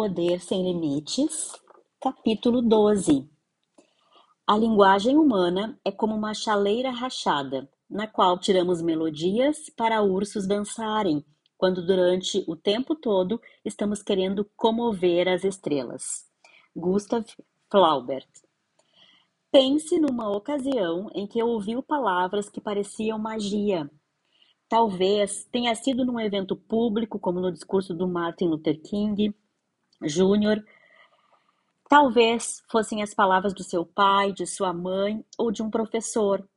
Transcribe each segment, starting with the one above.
Poder Sem Limites, capítulo 12. A linguagem humana é como uma chaleira rachada, na qual tiramos melodias para ursos dançarem, quando durante o tempo todo estamos querendo comover as estrelas. Gustav Flaubert. Pense numa ocasião em que ouviu palavras que pareciam magia. Talvez tenha sido num evento público, como no discurso do Martin Luther King Júnior. Talvez fossem as palavras do seu pai, de sua mãe ou de um professor.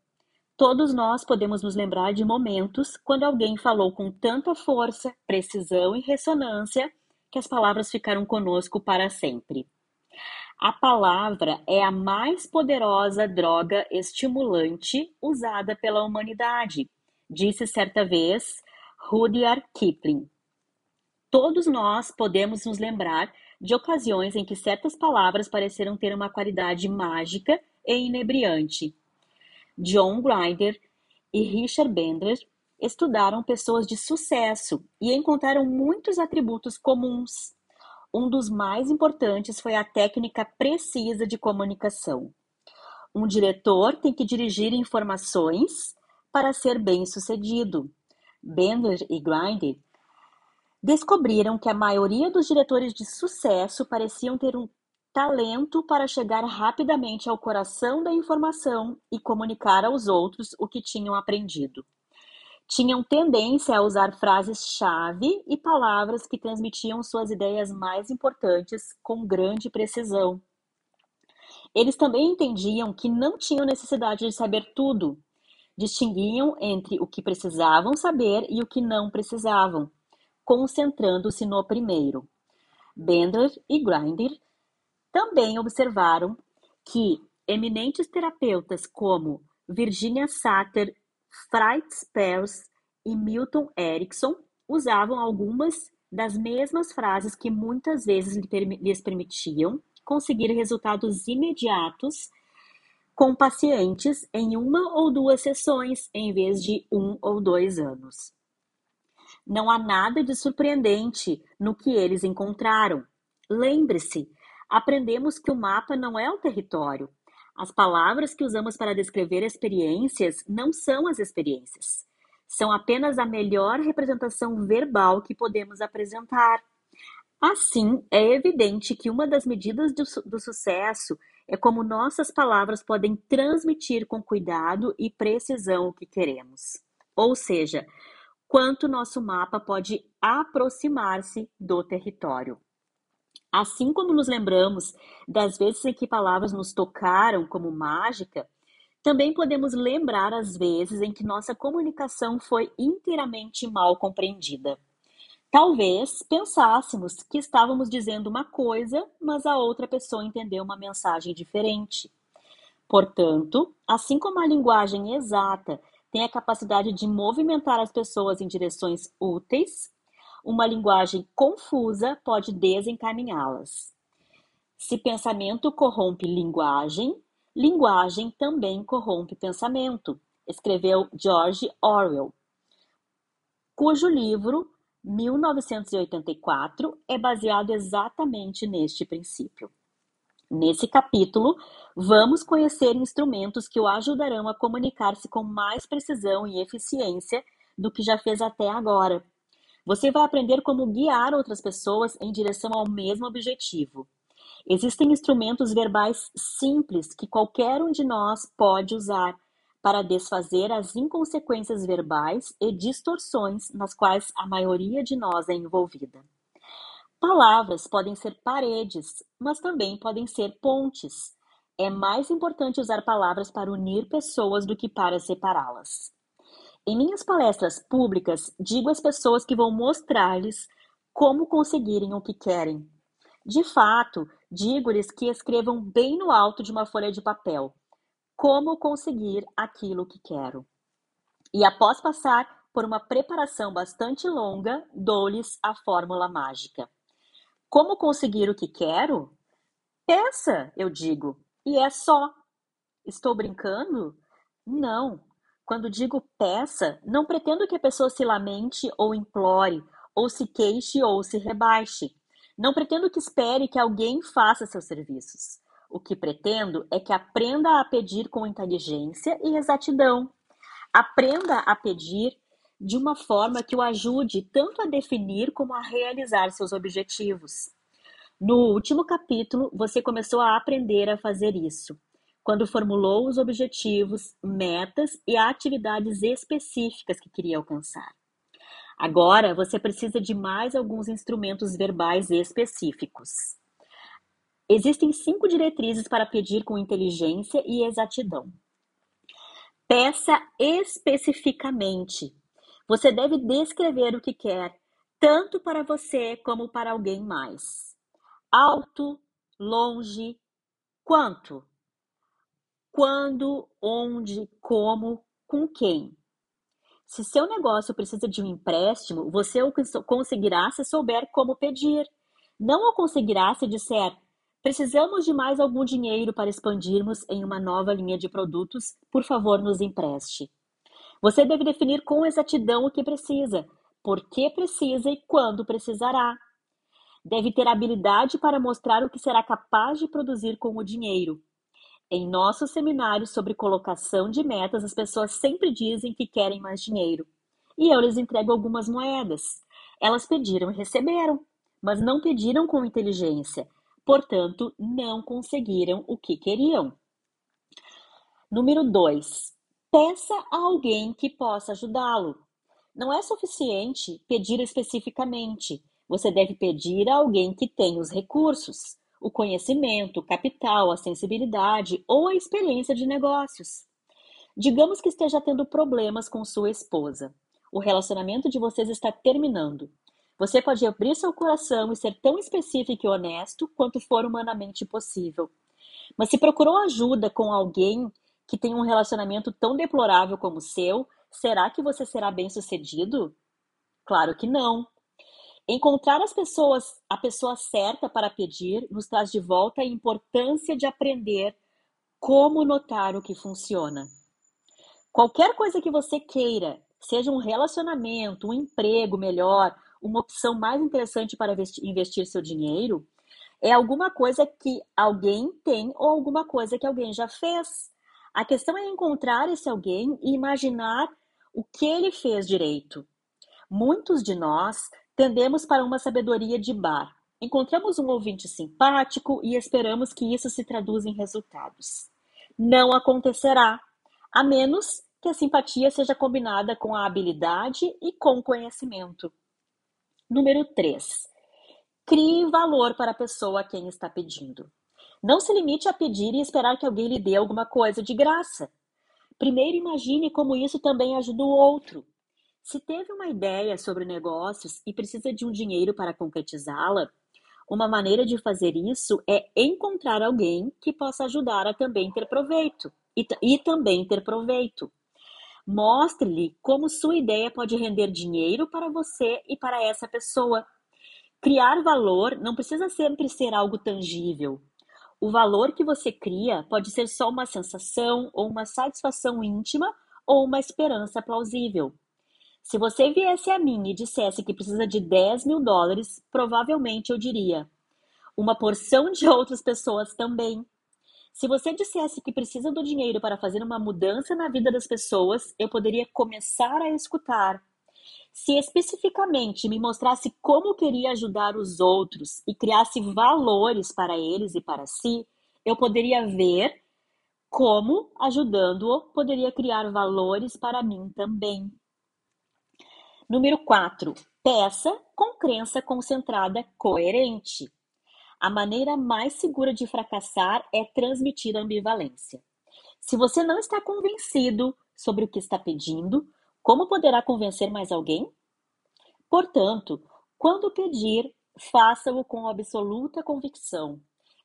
Todos nós podemos nos lembrar de momentos quando alguém falou com tanta força, precisão e ressonância que as palavras ficaram conosco para sempre. A palavra é a mais poderosa droga estimulante usada pela humanidade, disse certa vez Rudyard Kipling. Todos nós podemos nos lembrar de ocasiões em que certas palavras pareceram ter uma qualidade mágica e inebriante. John Grinder e Richard Bender estudaram pessoas de sucesso e encontraram muitos atributos comuns. Um dos mais importantes foi a técnica precisa de comunicação. Um diretor tem que dirigir informações para ser bem-sucedido. Bender e Grinder descobriram que a maioria dos diretores de sucesso pareciam ter um talento para chegar rapidamente ao coração da informação e comunicar aos outros o que tinham aprendido. Tinham tendência a usar frases-chave e palavras que transmitiam suas ideias mais importantes com grande precisão. Eles também entendiam que não tinham necessidade de saber tudo. Distinguiam entre o que precisavam saber e o que não precisavam concentrando-se no primeiro. Bender e Grinder também observaram que eminentes terapeutas como Virginia Satter, Fritz Perls e Milton Erickson usavam algumas das mesmas frases que muitas vezes lhes permitiam conseguir resultados imediatos com pacientes em uma ou duas sessões, em vez de um ou dois anos. Não há nada de surpreendente no que eles encontraram. Lembre-se, aprendemos que o mapa não é o território. As palavras que usamos para descrever experiências não são as experiências. São apenas a melhor representação verbal que podemos apresentar. Assim, é evidente que uma das medidas do, do sucesso é como nossas palavras podem transmitir com cuidado e precisão o que queremos. Ou seja, quanto nosso mapa pode aproximar-se do território. Assim como nos lembramos das vezes em que palavras nos tocaram como mágica, também podemos lembrar as vezes em que nossa comunicação foi inteiramente mal compreendida. Talvez pensássemos que estávamos dizendo uma coisa, mas a outra pessoa entendeu uma mensagem diferente. Portanto, assim como a linguagem exata tem a capacidade de movimentar as pessoas em direções úteis, uma linguagem confusa pode desencaminhá-las. Se pensamento corrompe linguagem, linguagem também corrompe pensamento, escreveu George Orwell, cujo livro 1984 é baseado exatamente neste princípio. Nesse capítulo, vamos conhecer instrumentos que o ajudarão a comunicar-se com mais precisão e eficiência do que já fez até agora. Você vai aprender como guiar outras pessoas em direção ao mesmo objetivo. Existem instrumentos verbais simples que qualquer um de nós pode usar para desfazer as inconsequências verbais e distorções nas quais a maioria de nós é envolvida. Palavras podem ser paredes, mas também podem ser pontes. É mais importante usar palavras para unir pessoas do que para separá-las. Em minhas palestras públicas, digo às pessoas que vou mostrar-lhes como conseguirem o que querem. De fato, digo-lhes que escrevam bem no alto de uma folha de papel como conseguir aquilo que quero. E após passar por uma preparação bastante longa, dou-lhes a fórmula mágica. Como conseguir o que quero? Peça, eu digo, e é só. Estou brincando? Não. Quando digo peça, não pretendo que a pessoa se lamente ou implore, ou se queixe ou se rebaixe. Não pretendo que espere que alguém faça seus serviços. O que pretendo é que aprenda a pedir com inteligência e exatidão. Aprenda a pedir de uma forma que o ajude tanto a definir como a realizar seus objetivos. No último capítulo, você começou a aprender a fazer isso, quando formulou os objetivos, metas e atividades específicas que queria alcançar. Agora, você precisa de mais alguns instrumentos verbais específicos. Existem cinco diretrizes para pedir com inteligência e exatidão. Peça especificamente você deve descrever o que quer, tanto para você como para alguém mais. Alto, longe, quanto? Quando, onde, como, com quem? Se seu negócio precisa de um empréstimo, você o conseguirá se souber como pedir. Não o conseguirá se disser: precisamos de mais algum dinheiro para expandirmos em uma nova linha de produtos, por favor, nos empreste. Você deve definir com exatidão o que precisa, por que precisa e quando precisará. Deve ter habilidade para mostrar o que será capaz de produzir com o dinheiro. Em nossos seminários sobre colocação de metas, as pessoas sempre dizem que querem mais dinheiro. E eu lhes entrego algumas moedas. Elas pediram e receberam, mas não pediram com inteligência. Portanto, não conseguiram o que queriam. Número 2. Peça a alguém que possa ajudá-lo. Não é suficiente pedir especificamente. Você deve pedir a alguém que tenha os recursos, o conhecimento, o capital, a sensibilidade ou a experiência de negócios. Digamos que esteja tendo problemas com sua esposa. O relacionamento de vocês está terminando. Você pode abrir seu coração e ser tão específico e honesto quanto for humanamente possível. Mas se procurou ajuda com alguém que tem um relacionamento tão deplorável como o seu, será que você será bem-sucedido? Claro que não. Encontrar as pessoas, a pessoa certa para pedir, nos traz de volta a importância de aprender como notar o que funciona. Qualquer coisa que você queira, seja um relacionamento, um emprego melhor, uma opção mais interessante para investir seu dinheiro, é alguma coisa que alguém tem ou alguma coisa que alguém já fez. A questão é encontrar esse alguém e imaginar o que ele fez direito. Muitos de nós tendemos para uma sabedoria de bar. Encontramos um ouvinte simpático e esperamos que isso se traduza em resultados. Não acontecerá, a menos que a simpatia seja combinada com a habilidade e com conhecimento. Número 3. Crie valor para a pessoa a quem está pedindo. Não se limite a pedir e esperar que alguém lhe dê alguma coisa de graça. Primeiro imagine como isso também ajuda o outro. Se teve uma ideia sobre negócios e precisa de um dinheiro para concretizá-la, uma maneira de fazer isso é encontrar alguém que possa ajudar a também ter proveito e, e também ter proveito. Mostre-lhe como sua ideia pode render dinheiro para você e para essa pessoa. Criar valor não precisa sempre ser algo tangível. O valor que você cria pode ser só uma sensação, ou uma satisfação íntima, ou uma esperança plausível. Se você viesse a mim e dissesse que precisa de 10 mil dólares, provavelmente eu diria: uma porção de outras pessoas também. Se você dissesse que precisa do dinheiro para fazer uma mudança na vida das pessoas, eu poderia começar a escutar. Se especificamente me mostrasse como queria ajudar os outros e criasse valores para eles e para si, eu poderia ver como, ajudando-o, poderia criar valores para mim também. Número 4. Peça com crença concentrada coerente. A maneira mais segura de fracassar é transmitir ambivalência. Se você não está convencido sobre o que está pedindo, como poderá convencer mais alguém? Portanto, quando pedir, faça-o com absoluta convicção.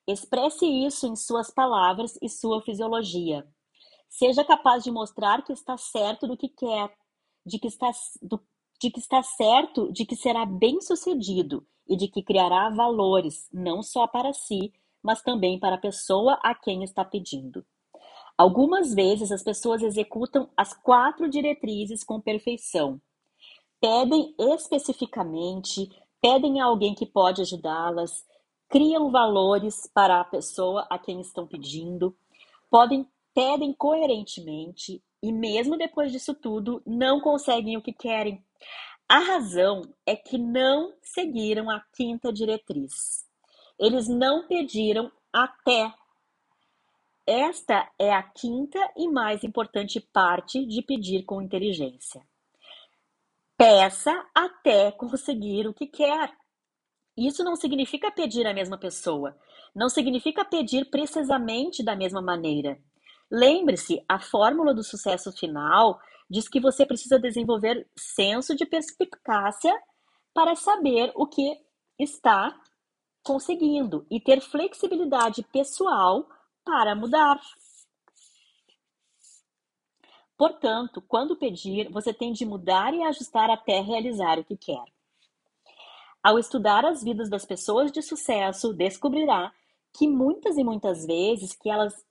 Expresse isso em suas palavras e sua fisiologia. Seja capaz de mostrar que está certo do que quer, de que está, do, de que está certo de que será bem sucedido e de que criará valores, não só para si, mas também para a pessoa a quem está pedindo. Algumas vezes as pessoas executam as quatro diretrizes com perfeição. Pedem especificamente, pedem a alguém que pode ajudá-las, criam valores para a pessoa a quem estão pedindo, podem, pedem coerentemente e, mesmo depois disso tudo, não conseguem o que querem. A razão é que não seguiram a quinta diretriz. Eles não pediram até. Esta é a quinta e mais importante parte de pedir com inteligência. Peça até conseguir o que quer. Isso não significa pedir à mesma pessoa, não significa pedir precisamente da mesma maneira. Lembre-se, a fórmula do sucesso final diz que você precisa desenvolver senso de perspicácia para saber o que está conseguindo e ter flexibilidade pessoal para mudar. Portanto, quando pedir, você tem de mudar e ajustar até realizar o que quer. Ao estudar as vidas das pessoas de sucesso, descobrirá que muitas e muitas vezes que elas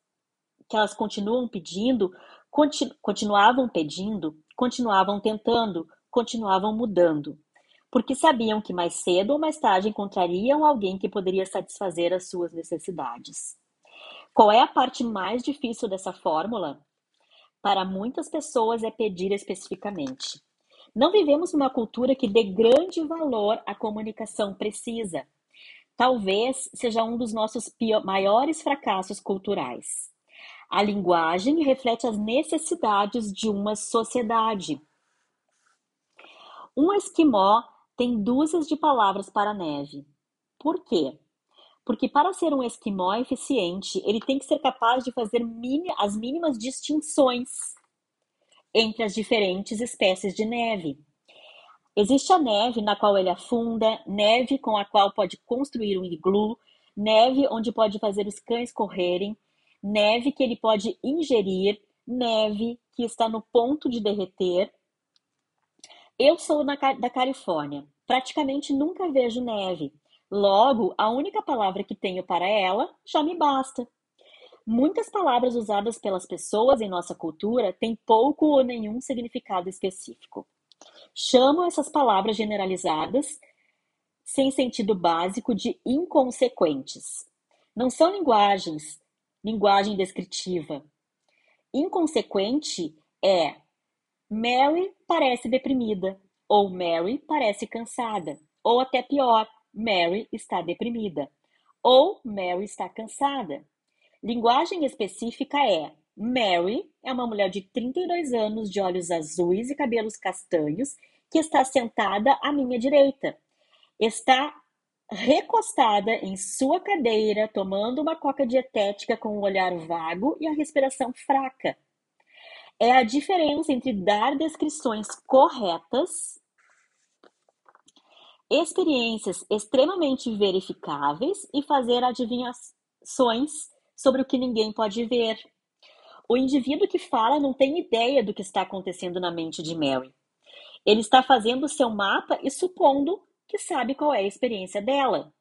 que elas continuam pedindo, continu, continuavam pedindo, continuavam tentando, continuavam mudando, porque sabiam que mais cedo ou mais tarde encontrariam alguém que poderia satisfazer as suas necessidades. Qual é a parte mais difícil dessa fórmula? Para muitas pessoas é pedir especificamente. Não vivemos numa cultura que dê grande valor à comunicação precisa. Talvez seja um dos nossos maiores fracassos culturais. A linguagem reflete as necessidades de uma sociedade. Um esquimó tem dúzias de palavras para neve. Por quê? Porque para ser um esquimó eficiente, ele tem que ser capaz de fazer as mínimas distinções entre as diferentes espécies de neve. Existe a neve na qual ele afunda, neve com a qual pode construir um iglu, neve onde pode fazer os cães correrem, neve que ele pode ingerir, neve que está no ponto de derreter. Eu sou na, da Califórnia, praticamente nunca vejo neve. Logo, a única palavra que tenho para ela já me basta. Muitas palavras usadas pelas pessoas em nossa cultura têm pouco ou nenhum significado específico. Chamo essas palavras generalizadas, sem sentido básico, de inconsequentes. Não são linguagens linguagem descritiva. Inconsequente é Mary parece deprimida, ou Mary parece cansada, ou até pior, Mary está deprimida, ou Mary está cansada. Linguagem específica é Mary é uma mulher de 32 anos, de olhos azuis e cabelos castanhos, que está sentada à minha direita. Está recostada em sua cadeira, tomando uma coca dietética com um olhar vago e a respiração fraca. É a diferença entre dar descrições corretas, experiências extremamente verificáveis e fazer adivinhações sobre o que ninguém pode ver. O indivíduo que fala não tem ideia do que está acontecendo na mente de Mary. Ele está fazendo seu mapa e supondo que sabe qual é a experiência dela.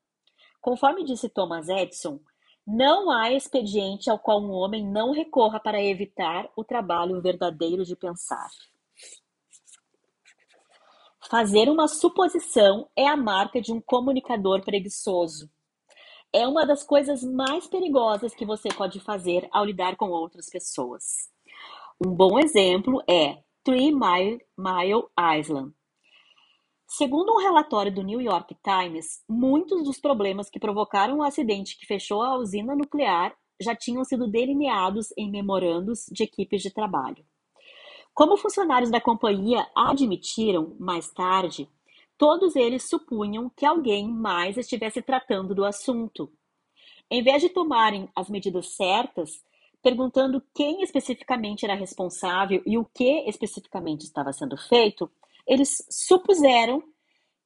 Conforme disse Thomas Edison, não há expediente ao qual um homem não recorra para evitar o trabalho verdadeiro de pensar. Fazer uma suposição é a marca de um comunicador preguiçoso. É uma das coisas mais perigosas que você pode fazer ao lidar com outras pessoas. Um bom exemplo é Three Mile, Mile Island, Segundo um relatório do New York Times, muitos dos problemas que provocaram o acidente que fechou a usina nuclear já tinham sido delineados em memorandos de equipes de trabalho. Como funcionários da companhia admitiram mais tarde, todos eles supunham que alguém mais estivesse tratando do assunto. Em vez de tomarem as medidas certas, perguntando quem especificamente era responsável e o que especificamente estava sendo feito, eles supuseram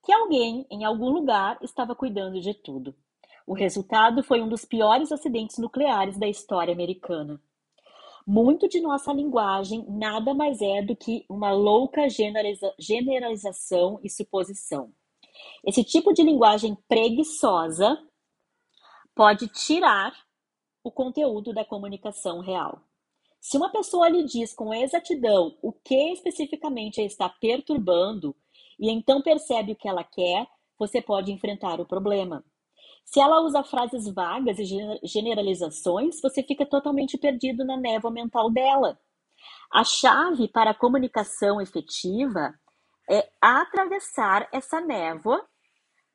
que alguém em algum lugar estava cuidando de tudo. O resultado foi um dos piores acidentes nucleares da história americana. Muito de nossa linguagem nada mais é do que uma louca generaliza generalização e suposição. Esse tipo de linguagem preguiçosa pode tirar o conteúdo da comunicação real. Se uma pessoa lhe diz com exatidão o que especificamente a está perturbando e então percebe o que ela quer, você pode enfrentar o problema. Se ela usa frases vagas e generalizações, você fica totalmente perdido na névoa mental dela. A chave para a comunicação efetiva é atravessar essa névoa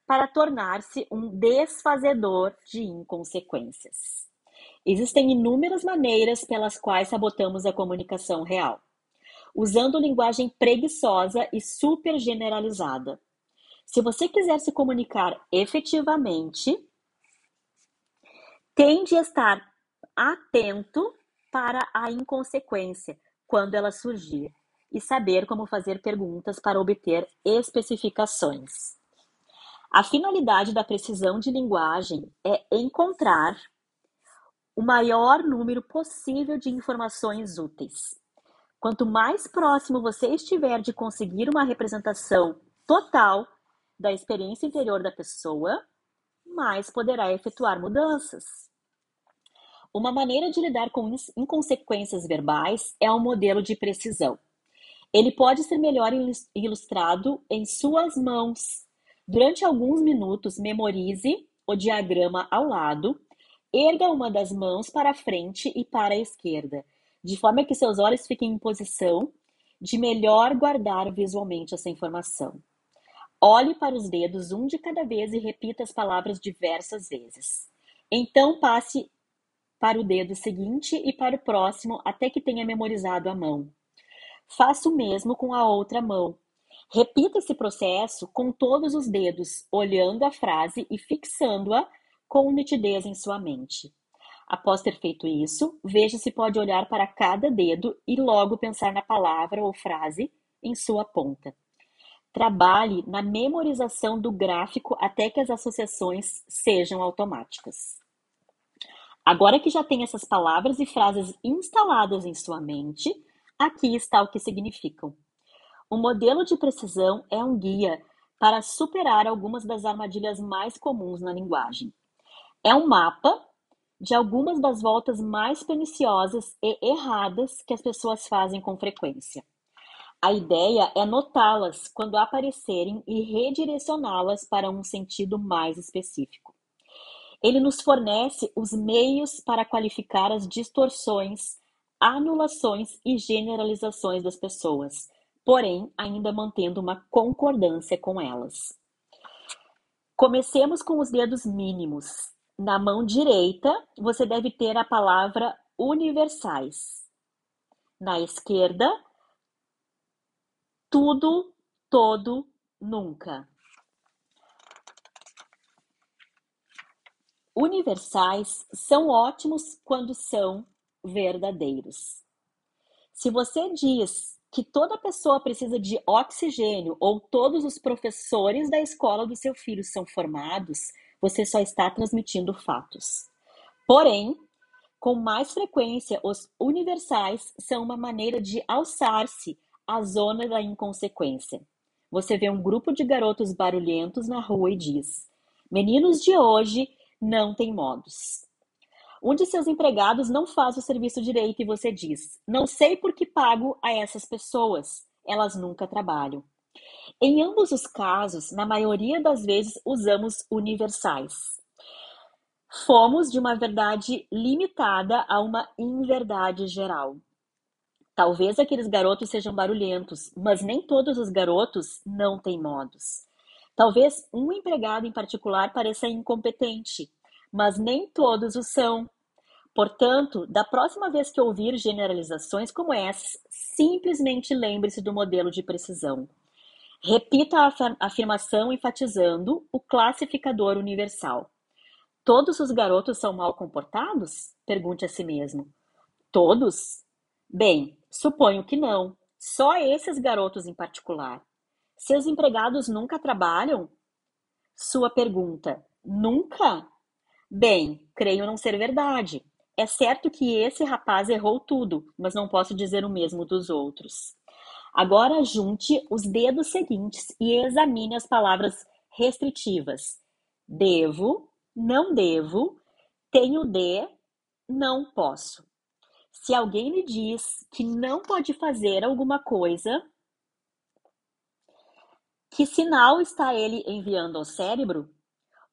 para tornar-se um desfazedor de inconsequências. Existem inúmeras maneiras pelas quais sabotamos a comunicação real, usando linguagem preguiçosa e super generalizada. Se você quiser se comunicar efetivamente, tende a estar atento para a inconsequência quando ela surgir e saber como fazer perguntas para obter especificações. A finalidade da precisão de linguagem é encontrar o maior número possível de informações úteis. Quanto mais próximo você estiver de conseguir uma representação total da experiência interior da pessoa, mais poderá efetuar mudanças. Uma maneira de lidar com inconsequências verbais é o um modelo de precisão. Ele pode ser melhor ilustrado em suas mãos. Durante alguns minutos, memorize o diagrama ao lado, erga uma das mãos para a frente e para a esquerda, de forma que seus olhos fiquem em posição de melhor guardar visualmente essa informação. Olhe para os dedos um de cada vez e repita as palavras diversas vezes. Então passe para o dedo seguinte e para o próximo até que tenha memorizado a mão. Faça o mesmo com a outra mão. Repita esse processo com todos os dedos, olhando a frase e fixando-a com nitidez em sua mente. Após ter feito isso, veja se pode olhar para cada dedo e logo pensar na palavra ou frase em sua ponta. Trabalhe na memorização do gráfico até que as associações sejam automáticas. Agora que já tem essas palavras e frases instaladas em sua mente, aqui está o que significam. O modelo de precisão é um guia para superar algumas das armadilhas mais comuns na linguagem. É um mapa de algumas das voltas mais perniciosas e erradas que as pessoas fazem com frequência. A ideia é notá-las quando aparecerem e redirecioná-las para um sentido mais específico. Ele nos fornece os meios para qualificar as distorções, anulações e generalizações das pessoas, porém ainda mantendo uma concordância com elas. Comecemos com os dedos mínimos. Na mão direita, você deve ter a palavra universais. Na esquerda, tudo, todo, nunca. Universais são ótimos quando são verdadeiros. Se você diz que toda pessoa precisa de oxigênio ou todos os professores da escola do seu filho são formados, você só está transmitindo fatos. Porém, com mais frequência, os universais são uma maneira de alçar-se à zona da inconsequência. Você vê um grupo de garotos barulhentos na rua e diz: Meninos de hoje não tem modos. Um de seus empregados não faz o serviço direito e você diz: Não sei por que pago a essas pessoas, elas nunca trabalham. Em ambos os casos, na maioria das vezes, usamos universais. Fomos de uma verdade limitada a uma inverdade geral. Talvez aqueles garotos sejam barulhentos, mas nem todos os garotos não têm modos. Talvez um empregado em particular pareça incompetente, mas nem todos o são. Portanto, da próxima vez que ouvir generalizações como essas, simplesmente lembre-se do modelo de precisão. Repita a afirmação enfatizando o classificador universal. Todos os garotos são mal comportados? Pergunte a si mesmo. Todos? Bem, suponho que não. Só esses garotos em particular. Seus empregados nunca trabalham? Sua pergunta: nunca? Bem, creio não ser verdade. É certo que esse rapaz errou tudo, mas não posso dizer o mesmo dos outros. Agora junte os dedos seguintes e examine as palavras restritivas. Devo, não devo, tenho de, não posso. Se alguém lhe diz que não pode fazer alguma coisa, Que sinal está ele enviando ao cérebro?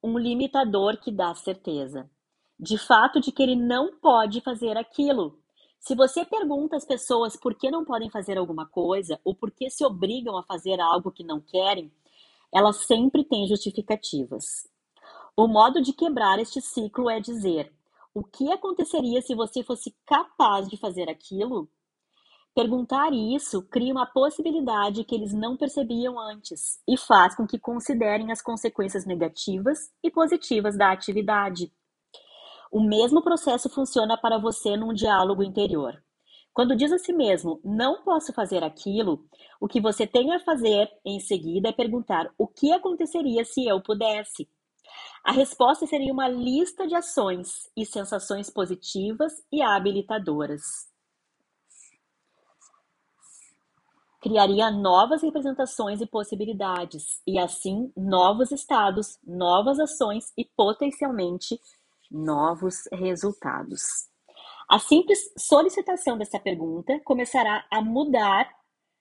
Um limitador que dá certeza. De fato, de que ele não pode fazer aquilo. Se você pergunta às pessoas por que não podem fazer alguma coisa ou por que se obrigam a fazer algo que não querem, elas sempre têm justificativas. O modo de quebrar este ciclo é dizer: o que aconteceria se você fosse capaz de fazer aquilo? Perguntar isso cria uma possibilidade que eles não percebiam antes e faz com que considerem as consequências negativas e positivas da atividade. O mesmo processo funciona para você num diálogo interior. Quando diz a si mesmo, não posso fazer aquilo, o que você tem a fazer em seguida é perguntar o que aconteceria se eu pudesse. A resposta seria uma lista de ações e sensações positivas e habilitadoras. Criaria novas representações e possibilidades, e assim novos estados, novas ações e potencialmente novos resultados. A simples solicitação dessa pergunta começará a mudar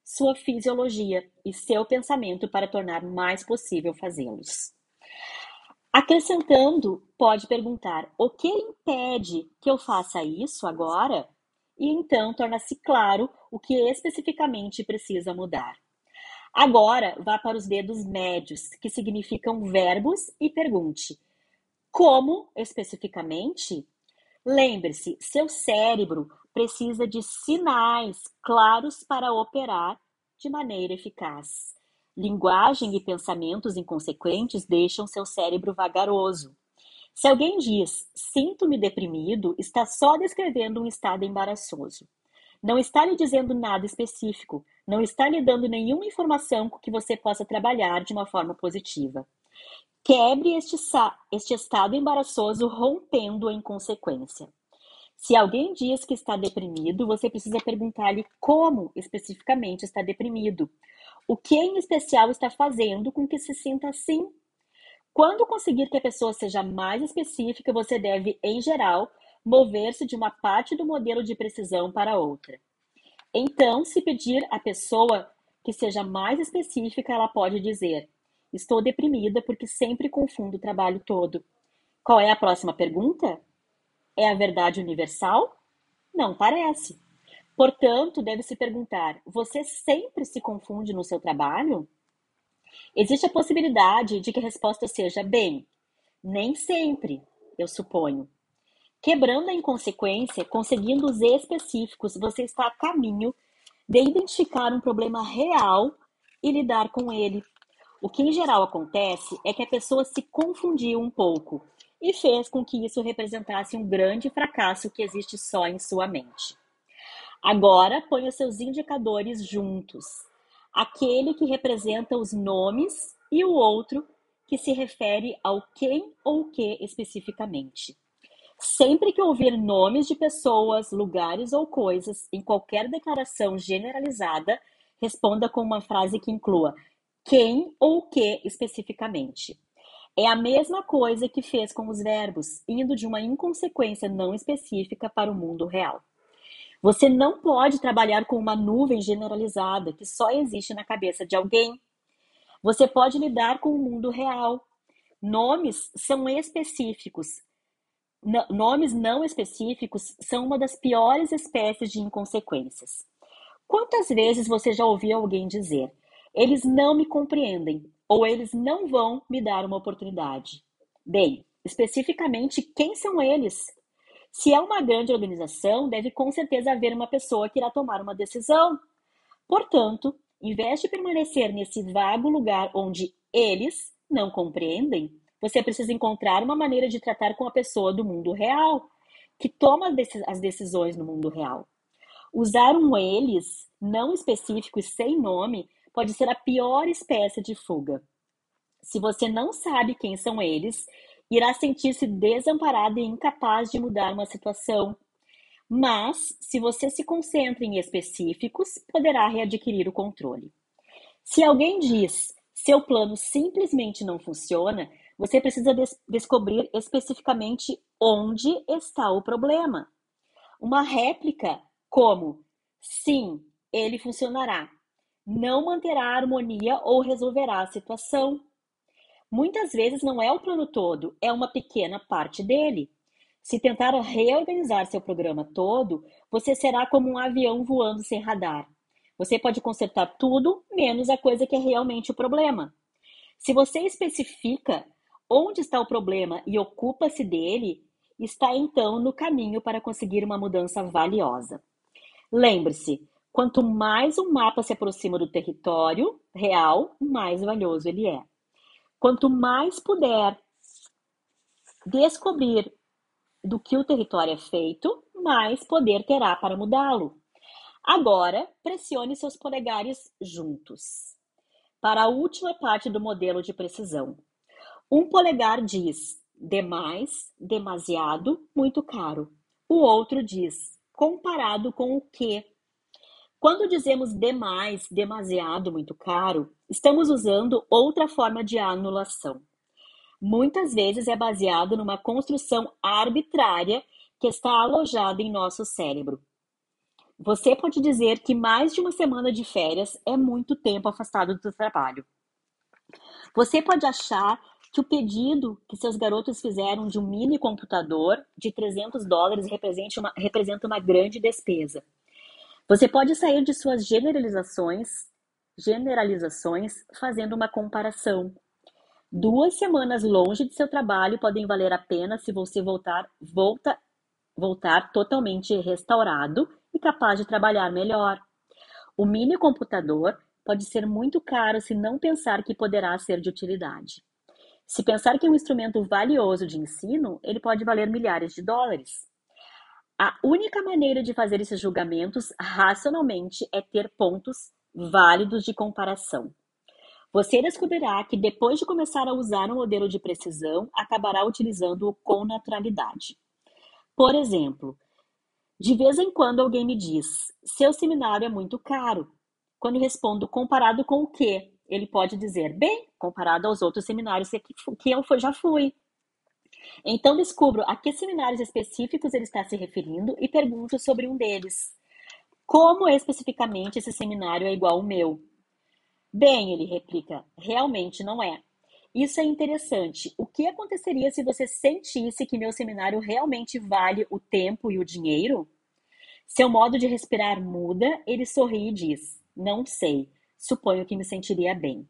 sua fisiologia e seu pensamento para tornar mais possível fazê-los. Acrescentando, pode perguntar: o que impede que eu faça isso agora? E então torna-se claro o que especificamente precisa mudar. Agora, vá para os dedos médios, que significam verbos, e pergunte: como especificamente? Lembre-se, seu cérebro precisa de sinais claros para operar de maneira eficaz. Linguagem e pensamentos inconsequentes deixam seu cérebro vagaroso. Se alguém diz sinto-me deprimido, está só descrevendo um estado embaraçoso. Não está lhe dizendo nada específico, não está lhe dando nenhuma informação com que você possa trabalhar de uma forma positiva. Quebre este, este estado embaraçoso rompendo em consequência. Se alguém diz que está deprimido, você precisa perguntar-lhe como especificamente está deprimido. O que em especial está fazendo com que se sinta assim quando conseguir que a pessoa seja mais específica, você deve, em geral, mover-se de uma parte do modelo de precisão para outra. Então, se pedir à pessoa que seja mais específica, ela pode dizer: Estou deprimida porque sempre confundo o trabalho todo. Qual é a próxima pergunta? É a verdade universal? Não parece. Portanto, deve se perguntar: Você sempre se confunde no seu trabalho? Existe a possibilidade de que a resposta seja bem, nem sempre, eu suponho. Quebrando a inconsequência, conseguindo os específicos, você está a caminho de identificar um problema real e lidar com ele. O que em geral acontece é que a pessoa se confundiu um pouco e fez com que isso representasse um grande fracasso que existe só em sua mente. Agora, ponha seus indicadores juntos aquele que representa os nomes e o outro que se refere ao quem ou o que especificamente. Sempre que ouvir nomes de pessoas, lugares ou coisas em qualquer declaração generalizada, responda com uma frase que inclua quem ou o que especificamente. É a mesma coisa que fez com os verbos, indo de uma inconsequência não específica para o mundo real. Você não pode trabalhar com uma nuvem generalizada que só existe na cabeça de alguém. Você pode lidar com o mundo real. Nomes são específicos. N nomes não específicos são uma das piores espécies de inconsequências. Quantas vezes você já ouviu alguém dizer: eles não me compreendem ou eles não vão me dar uma oportunidade? Bem, especificamente, quem são eles? Se é uma grande organização, deve com certeza haver uma pessoa que irá tomar uma decisão. Portanto, em vez de permanecer nesse vago lugar onde eles não compreendem, você precisa encontrar uma maneira de tratar com a pessoa do mundo real, que toma as decisões no mundo real. Usar um eles não específico e sem nome pode ser a pior espécie de fuga. Se você não sabe quem são eles, irá sentir-se desamparado e incapaz de mudar uma situação. Mas, se você se concentra em específicos, poderá readquirir o controle. Se alguém diz seu plano simplesmente não funciona, você precisa des descobrir especificamente onde está o problema. Uma réplica como sim, ele funcionará, não manterá a harmonia ou resolverá a situação. Muitas vezes não é o plano todo, é uma pequena parte dele. Se tentar reorganizar seu programa todo, você será como um avião voando sem radar. Você pode consertar tudo, menos a coisa que é realmente o problema. Se você especifica onde está o problema e ocupa-se dele, está então no caminho para conseguir uma mudança valiosa. Lembre-se, quanto mais um mapa se aproxima do território real, mais valioso ele é. Quanto mais puder descobrir do que o território é feito, mais poder terá para mudá-lo. Agora, pressione seus polegares juntos. Para a última parte do modelo de precisão. Um polegar diz demais, demasiado, muito caro. O outro diz comparado com o que? Quando dizemos demais, demasiado, muito caro, estamos usando outra forma de anulação. Muitas vezes é baseado numa construção arbitrária que está alojada em nosso cérebro. Você pode dizer que mais de uma semana de férias é muito tempo afastado do trabalho. Você pode achar que o pedido que seus garotos fizeram de um mini computador de 300 dólares representa uma, representa uma grande despesa. Você pode sair de suas generalizações, generalizações fazendo uma comparação. Duas semanas longe de seu trabalho podem valer a pena se você voltar, volta, voltar totalmente restaurado e capaz de trabalhar melhor. O mini computador pode ser muito caro se não pensar que poderá ser de utilidade. Se pensar que é um instrumento valioso de ensino, ele pode valer milhares de dólares. A única maneira de fazer esses julgamentos racionalmente é ter pontos válidos de comparação. Você descobrirá que depois de começar a usar um modelo de precisão, acabará utilizando-o com naturalidade. Por exemplo, de vez em quando alguém me diz: seu seminário é muito caro. Quando respondo comparado com o quê? Ele pode dizer: bem, comparado aos outros seminários que eu já fui. Então descubro a que seminários específicos ele está se referindo e pergunto sobre um deles. Como especificamente esse seminário é igual ao meu? Bem, ele replica, realmente não é. Isso é interessante. O que aconteceria se você sentisse que meu seminário realmente vale o tempo e o dinheiro? Seu modo de respirar muda, ele sorri e diz: Não sei, suponho que me sentiria bem.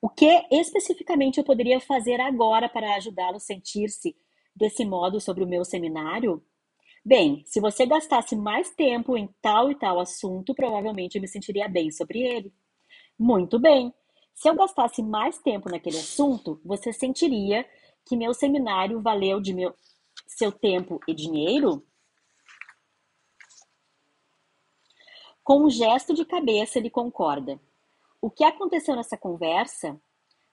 O que especificamente eu poderia fazer agora para ajudá-lo a sentir-se desse modo sobre o meu seminário? Bem, se você gastasse mais tempo em tal e tal assunto, provavelmente eu me sentiria bem sobre ele. Muito bem. Se eu gastasse mais tempo naquele assunto, você sentiria que meu seminário valeu de meu, seu tempo e dinheiro? Com um gesto de cabeça, ele concorda. O que aconteceu nessa conversa?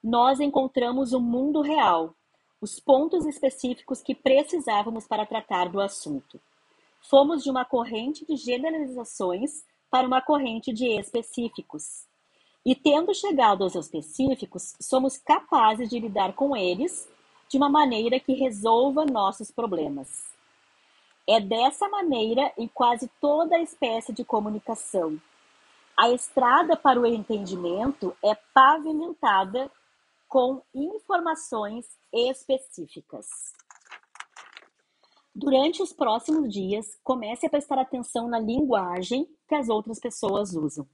Nós encontramos o mundo real, os pontos específicos que precisávamos para tratar do assunto. Fomos de uma corrente de generalizações para uma corrente de específicos. E tendo chegado aos específicos, somos capazes de lidar com eles de uma maneira que resolva nossos problemas. É dessa maneira em quase toda espécie de comunicação a estrada para o entendimento é pavimentada com informações específicas. Durante os próximos dias, comece a prestar atenção na linguagem que as outras pessoas usam.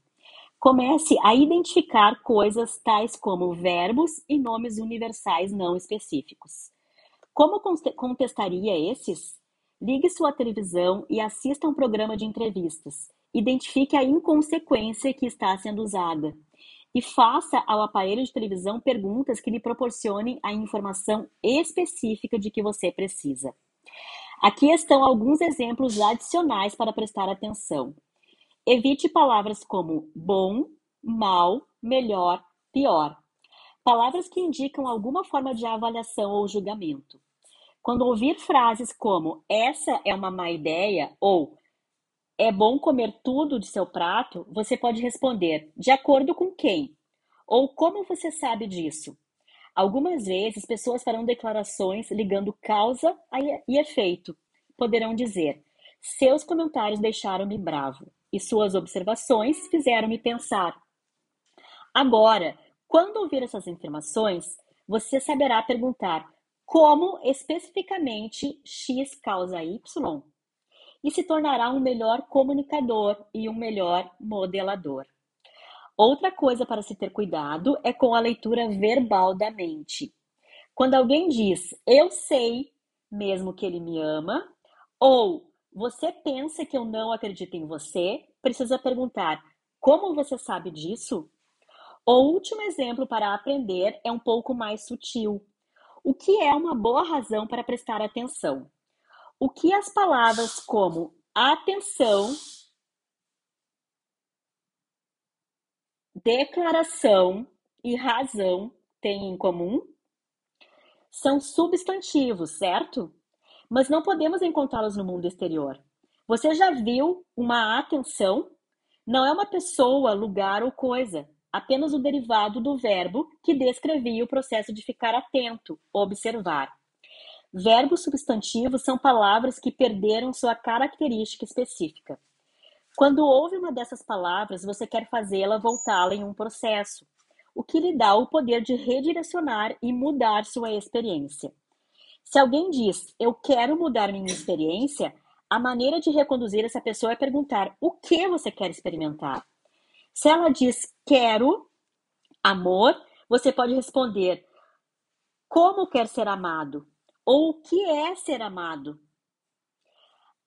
Comece a identificar coisas tais como verbos e nomes universais não específicos. Como contestaria esses? Ligue sua televisão e assista um programa de entrevistas Identifique a inconsequência que está sendo usada e faça ao aparelho de televisão perguntas que lhe proporcionem a informação específica de que você precisa. Aqui estão alguns exemplos adicionais para prestar atenção. Evite palavras como bom, mal, melhor, pior. Palavras que indicam alguma forma de avaliação ou julgamento. Quando ouvir frases como essa é uma má ideia ou é bom comer tudo de seu prato, você pode responder de acordo com quem? Ou como você sabe disso? Algumas vezes, pessoas farão declarações ligando causa e efeito. Poderão dizer: seus comentários deixaram-me bravo e suas observações fizeram-me pensar. Agora, quando ouvir essas informações, você saberá perguntar como especificamente X causa Y e se tornará um melhor comunicador e um melhor modelador. Outra coisa para se ter cuidado é com a leitura verbal da mente. Quando alguém diz eu sei, mesmo que ele me ama, ou você pensa que eu não acredito em você, precisa perguntar como você sabe disso? O último exemplo para aprender é um pouco mais sutil. O que é uma boa razão para prestar atenção? O que as palavras como atenção, declaração e razão têm em comum? São substantivos, certo? Mas não podemos encontrá-los no mundo exterior. Você já viu uma atenção? Não é uma pessoa, lugar ou coisa apenas o derivado do verbo que descrevia o processo de ficar atento, observar. Verbos substantivos são palavras que perderam sua característica específica. Quando ouve uma dessas palavras, você quer fazê-la voltá-la em um processo, o que lhe dá o poder de redirecionar e mudar sua experiência. Se alguém diz, eu quero mudar minha experiência, a maneira de reconduzir essa pessoa é perguntar o que você quer experimentar. Se ela diz quero amor, você pode responder como quer ser amado ou o que é ser amado.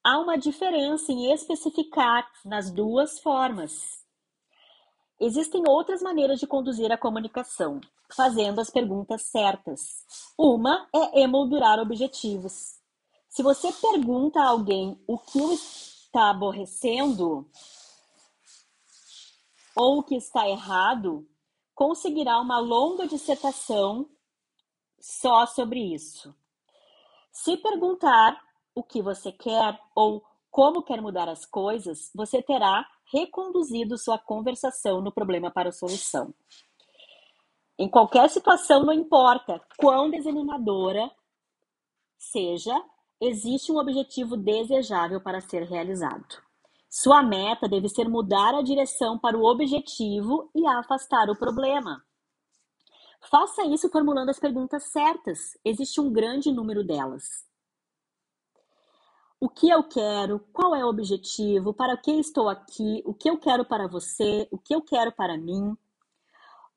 Há uma diferença em especificar nas duas formas. Existem outras maneiras de conduzir a comunicação, fazendo as perguntas certas. Uma é emoldurar objetivos. Se você pergunta a alguém o que está aborrecendo, ou o que está errado, conseguirá uma longa dissertação só sobre isso. Se perguntar o que você quer ou como quer mudar as coisas, você terá reconduzido sua conversação no problema para a solução. Em qualquer situação, não importa quão desanimadora seja, existe um objetivo desejável para ser realizado. Sua meta deve ser mudar a direção para o objetivo e afastar o problema. Faça isso formulando as perguntas certas. Existe um grande número delas. O que eu quero? Qual é o objetivo? Para que estou aqui? O que eu quero para você? O que eu quero para mim?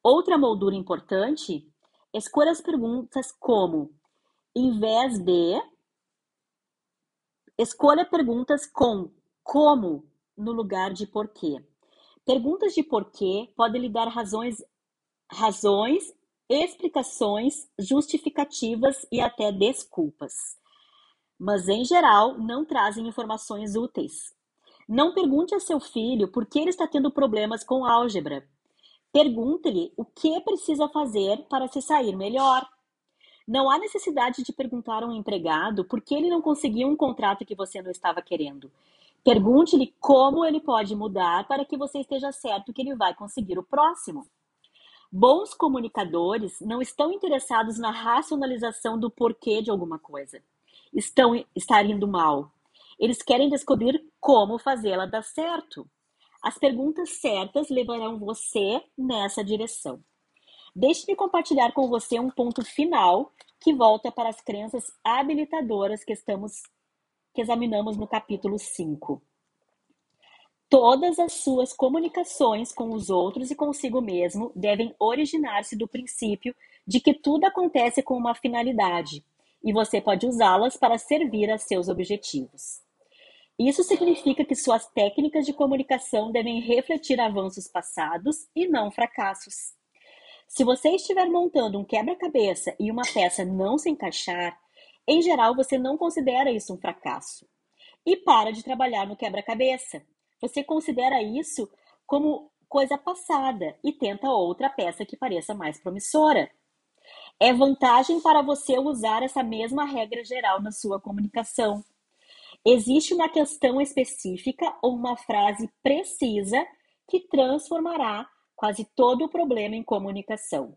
Outra moldura importante: escolha as perguntas como, em vez de, escolha perguntas com como no lugar de porquê. Perguntas de porquê podem lhe dar razões, razões, explicações, justificativas e até desculpas. Mas, em geral, não trazem informações úteis. Não pergunte a seu filho por que ele está tendo problemas com álgebra. Pergunte-lhe o que precisa fazer para se sair melhor. Não há necessidade de perguntar a um empregado por que ele não conseguiu um contrato que você não estava querendo. Pergunte-lhe como ele pode mudar para que você esteja certo que ele vai conseguir o próximo. Bons comunicadores não estão interessados na racionalização do porquê de alguma coisa. Estão estar indo mal. Eles querem descobrir como fazê-la dar certo. As perguntas certas levarão você nessa direção. Deixe-me compartilhar com você um ponto final que volta para as crenças habilitadoras que estamos que examinamos no capítulo 5. Todas as suas comunicações com os outros e consigo mesmo devem originar-se do princípio de que tudo acontece com uma finalidade e você pode usá-las para servir a seus objetivos. Isso significa que suas técnicas de comunicação devem refletir avanços passados e não fracassos. Se você estiver montando um quebra-cabeça e uma peça não se encaixar, em geral, você não considera isso um fracasso. E para de trabalhar no quebra-cabeça. Você considera isso como coisa passada e tenta outra peça que pareça mais promissora. É vantagem para você usar essa mesma regra geral na sua comunicação. Existe uma questão específica ou uma frase precisa que transformará quase todo o problema em comunicação.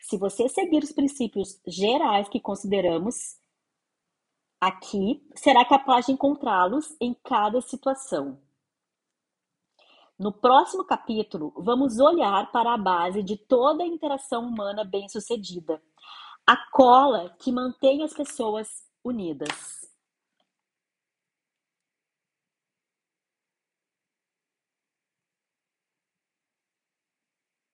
Se você seguir os princípios gerais que consideramos, aqui será capaz de encontrá-los em cada situação. No próximo capítulo, vamos olhar para a base de toda a interação humana bem-sucedida, a cola que mantém as pessoas unidas.